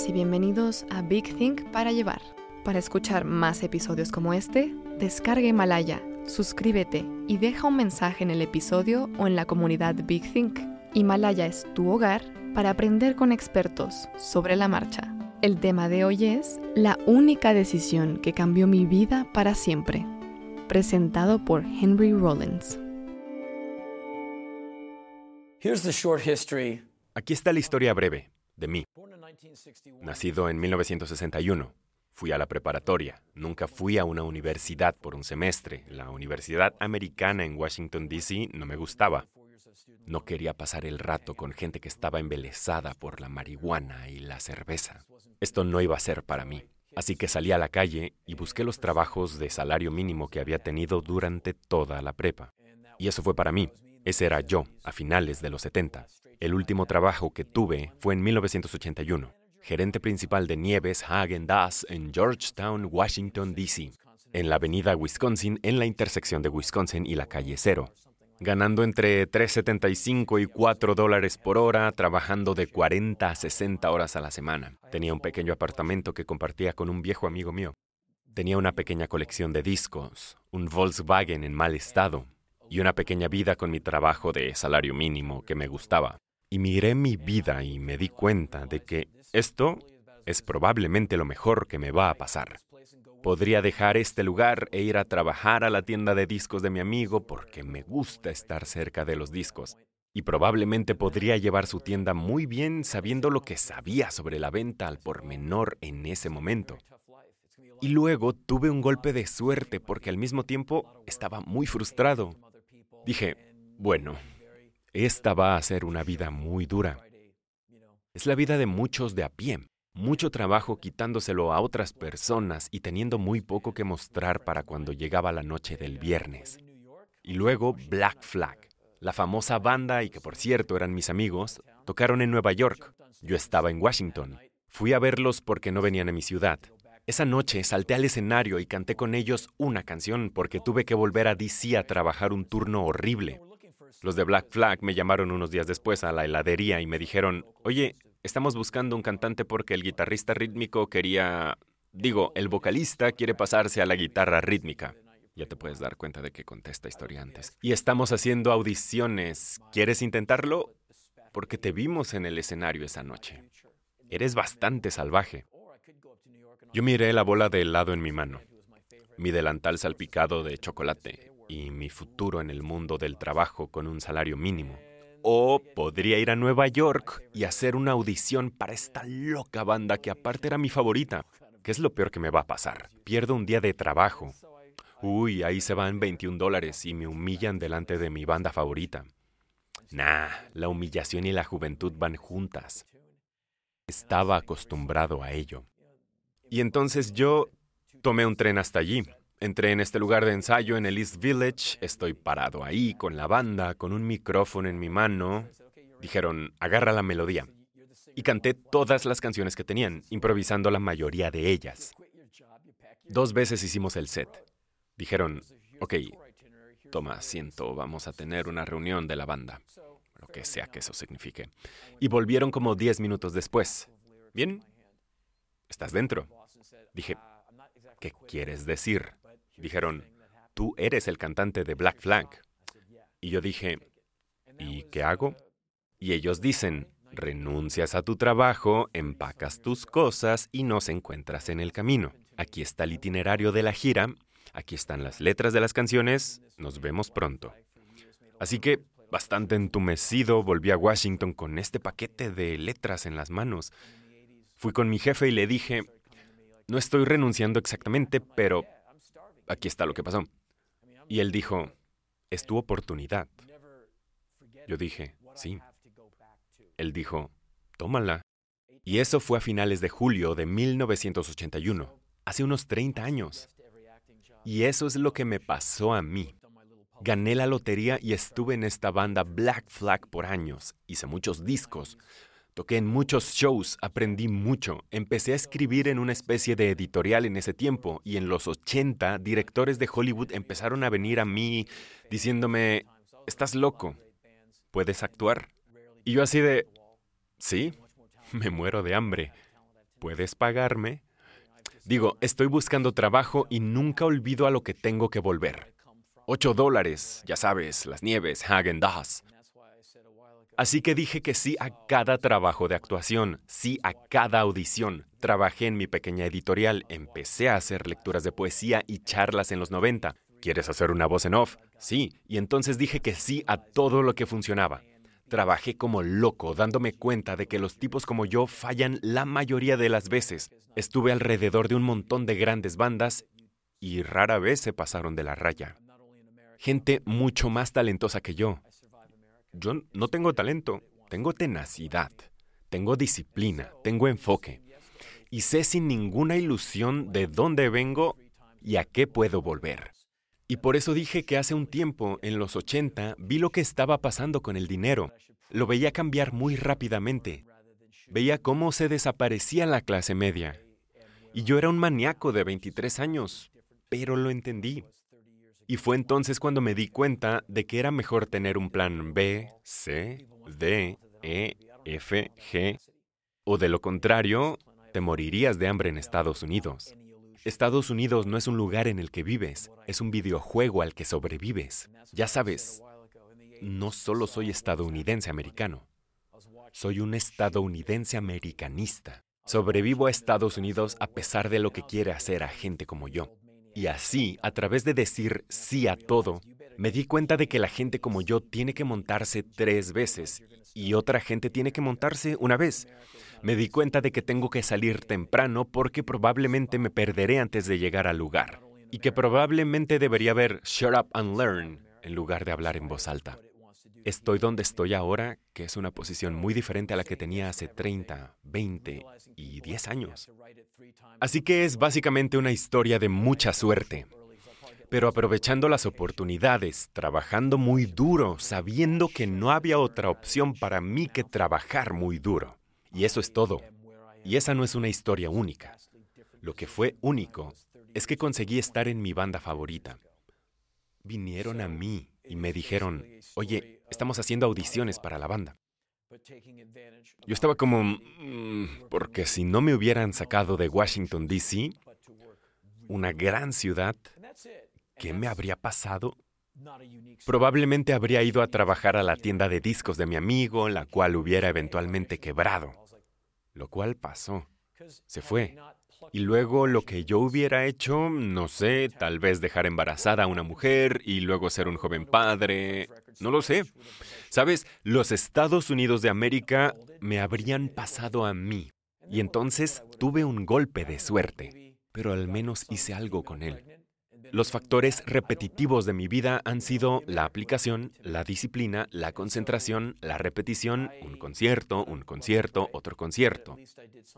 Bienvenidas y bienvenidos a Big Think para llevar. Para escuchar más episodios como este, descarga Himalaya, suscríbete y deja un mensaje en el episodio o en la comunidad Big Think. Himalaya es tu hogar para aprender con expertos sobre la marcha. El tema de hoy es La única decisión que cambió mi vida para siempre. Presentado por Henry Rollins. Aquí está la historia breve de mí. Nacido en 1961, fui a la preparatoria. Nunca fui a una universidad por un semestre. La Universidad Americana en Washington, D.C. no me gustaba. No quería pasar el rato con gente que estaba embelesada por la marihuana y la cerveza. Esto no iba a ser para mí. Así que salí a la calle y busqué los trabajos de salario mínimo que había tenido durante toda la prepa. Y eso fue para mí. Ese era yo, a finales de los 70. El último trabajo que tuve fue en 1981, gerente principal de Nieves Hagen Dazs en Georgetown, Washington, D.C., en la avenida Wisconsin, en la intersección de Wisconsin y la calle Cero, ganando entre 3.75 y 4 dólares por hora, trabajando de 40 a 60 horas a la semana. Tenía un pequeño apartamento que compartía con un viejo amigo mío. Tenía una pequeña colección de discos, un Volkswagen en mal estado y una pequeña vida con mi trabajo de salario mínimo que me gustaba. Y miré mi vida y me di cuenta de que esto es probablemente lo mejor que me va a pasar. Podría dejar este lugar e ir a trabajar a la tienda de discos de mi amigo porque me gusta estar cerca de los discos. Y probablemente podría llevar su tienda muy bien sabiendo lo que sabía sobre la venta al por menor en ese momento. Y luego tuve un golpe de suerte porque al mismo tiempo estaba muy frustrado. Dije, bueno, esta va a ser una vida muy dura. Es la vida de muchos de a pie, mucho trabajo quitándoselo a otras personas y teniendo muy poco que mostrar para cuando llegaba la noche del viernes. Y luego Black Flag, la famosa banda y que por cierto eran mis amigos, tocaron en Nueva York. Yo estaba en Washington. Fui a verlos porque no venían a mi ciudad. Esa noche salté al escenario y canté con ellos una canción porque tuve que volver a DC a trabajar un turno horrible. Los de Black Flag me llamaron unos días después a la heladería y me dijeron, oye, estamos buscando un cantante porque el guitarrista rítmico quería... Digo, el vocalista quiere pasarse a la guitarra rítmica. Ya te puedes dar cuenta de que conté esta historia antes. Y estamos haciendo audiciones. ¿Quieres intentarlo? Porque te vimos en el escenario esa noche. Eres bastante salvaje. Yo miré la bola de helado en mi mano, mi delantal salpicado de chocolate, y mi futuro en el mundo del trabajo con un salario mínimo. O podría ir a Nueva York y hacer una audición para esta loca banda que aparte era mi favorita. ¿Qué es lo peor que me va a pasar? Pierdo un día de trabajo. Uy, ahí se van 21 dólares y me humillan delante de mi banda favorita. Nah, la humillación y la juventud van juntas. Estaba acostumbrado a ello. Y entonces yo tomé un tren hasta allí. Entré en este lugar de ensayo en el East Village, estoy parado ahí con la banda, con un micrófono en mi mano. Dijeron, agarra la melodía. Y canté todas las canciones que tenían, improvisando la mayoría de ellas. Dos veces hicimos el set. Dijeron, ok, toma asiento, vamos a tener una reunión de la banda, lo que sea que eso signifique. Y volvieron como diez minutos después. Bien, estás dentro. Dije, ¿qué quieres decir? Dijeron, tú eres el cantante de Black Flag. Y yo dije, ¿y qué hago? Y ellos dicen, renuncias a tu trabajo, empacas tus cosas y nos encuentras en el camino. Aquí está el itinerario de la gira, aquí están las letras de las canciones, nos vemos pronto. Así que, bastante entumecido, volví a Washington con este paquete de letras en las manos. Fui con mi jefe y le dije, no estoy renunciando exactamente, pero aquí está lo que pasó. Y él dijo, es tu oportunidad. Yo dije, sí. Él dijo, tómala. Y eso fue a finales de julio de 1981, hace unos 30 años. Y eso es lo que me pasó a mí. Gané la lotería y estuve en esta banda Black Flag por años. Hice muchos discos. Toqué en muchos shows, aprendí mucho. Empecé a escribir en una especie de editorial en ese tiempo y en los 80 directores de Hollywood empezaron a venir a mí diciéndome, estás loco, ¿puedes actuar? Y yo así de, sí, me muero de hambre. ¿Puedes pagarme? Digo, estoy buscando trabajo y nunca olvido a lo que tengo que volver. Ocho dólares, ya sabes, las nieves, Hagen Dazs. Así que dije que sí a cada trabajo de actuación, sí a cada audición. Trabajé en mi pequeña editorial, empecé a hacer lecturas de poesía y charlas en los 90. ¿Quieres hacer una voz en off? Sí, y entonces dije que sí a todo lo que funcionaba. Trabajé como loco, dándome cuenta de que los tipos como yo fallan la mayoría de las veces. Estuve alrededor de un montón de grandes bandas y rara vez se pasaron de la raya. Gente mucho más talentosa que yo. Yo no tengo talento, tengo tenacidad, tengo disciplina, tengo enfoque. Y sé sin ninguna ilusión de dónde vengo y a qué puedo volver. Y por eso dije que hace un tiempo, en los 80, vi lo que estaba pasando con el dinero. Lo veía cambiar muy rápidamente. Veía cómo se desaparecía la clase media. Y yo era un maníaco de 23 años, pero lo entendí. Y fue entonces cuando me di cuenta de que era mejor tener un plan B, C, D, E, F, G, o de lo contrario, te morirías de hambre en Estados Unidos. Estados Unidos no es un lugar en el que vives, es un videojuego al que sobrevives. Ya sabes, no solo soy estadounidense americano, soy un estadounidense americanista. Sobrevivo a Estados Unidos a pesar de lo que quiere hacer a gente como yo. Y así, a través de decir sí a todo, me di cuenta de que la gente como yo tiene que montarse tres veces y otra gente tiene que montarse una vez. Me di cuenta de que tengo que salir temprano porque probablemente me perderé antes de llegar al lugar y que probablemente debería ver Shut Up and Learn en lugar de hablar en voz alta. Estoy donde estoy ahora, que es una posición muy diferente a la que tenía hace 30, 20 y 10 años. Así que es básicamente una historia de mucha suerte. Pero aprovechando las oportunidades, trabajando muy duro, sabiendo que no había otra opción para mí que trabajar muy duro. Y eso es todo. Y esa no es una historia única. Lo que fue único es que conseguí estar en mi banda favorita. Vinieron a mí y me dijeron, oye, estamos haciendo audiciones para la banda. Yo estaba como, mm, porque si no me hubieran sacado de Washington, D.C., una gran ciudad, ¿qué me habría pasado? Probablemente habría ido a trabajar a la tienda de discos de mi amigo, la cual hubiera eventualmente quebrado. Lo cual pasó. Se fue. Y luego lo que yo hubiera hecho, no sé, tal vez dejar embarazada a una mujer y luego ser un joven padre, no lo sé. Sabes, los Estados Unidos de América me habrían pasado a mí. Y entonces tuve un golpe de suerte, pero al menos hice algo con él. Los factores repetitivos de mi vida han sido la aplicación, la disciplina, la concentración, la repetición, un concierto, un concierto, otro concierto.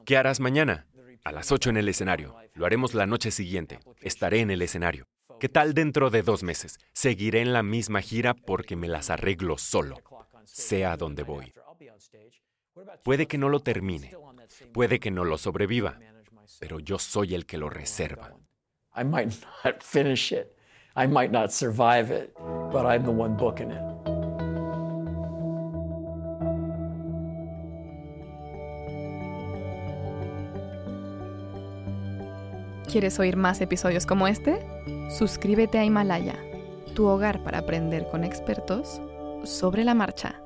¿Qué harás mañana? A las 8 en el escenario. Lo haremos la noche siguiente. Estaré en el escenario. ¿Qué tal dentro de dos meses? Seguiré en la misma gira porque me las arreglo solo, sea donde voy. Puede que no lo termine, puede que no lo sobreviva, pero yo soy el que lo reserva. I might not finish it. I might not survive it, but I'm the one booking it. ¿Quieres oír más episodios como este? Suscríbete a Himalaya, tu hogar para aprender con expertos sobre la marcha.